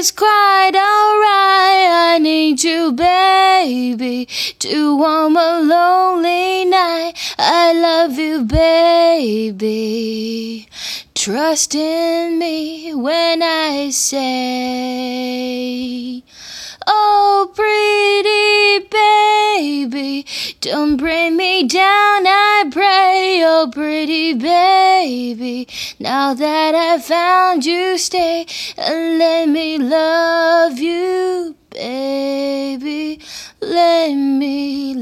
it's quite alright. I need you, baby, to warm a lonely night. I love you, baby. Trust in me when I say, Oh, pretty baby, don't bring me down, I pray. Oh, pretty baby, now that I've found you, stay and let me love you, baby. Let me.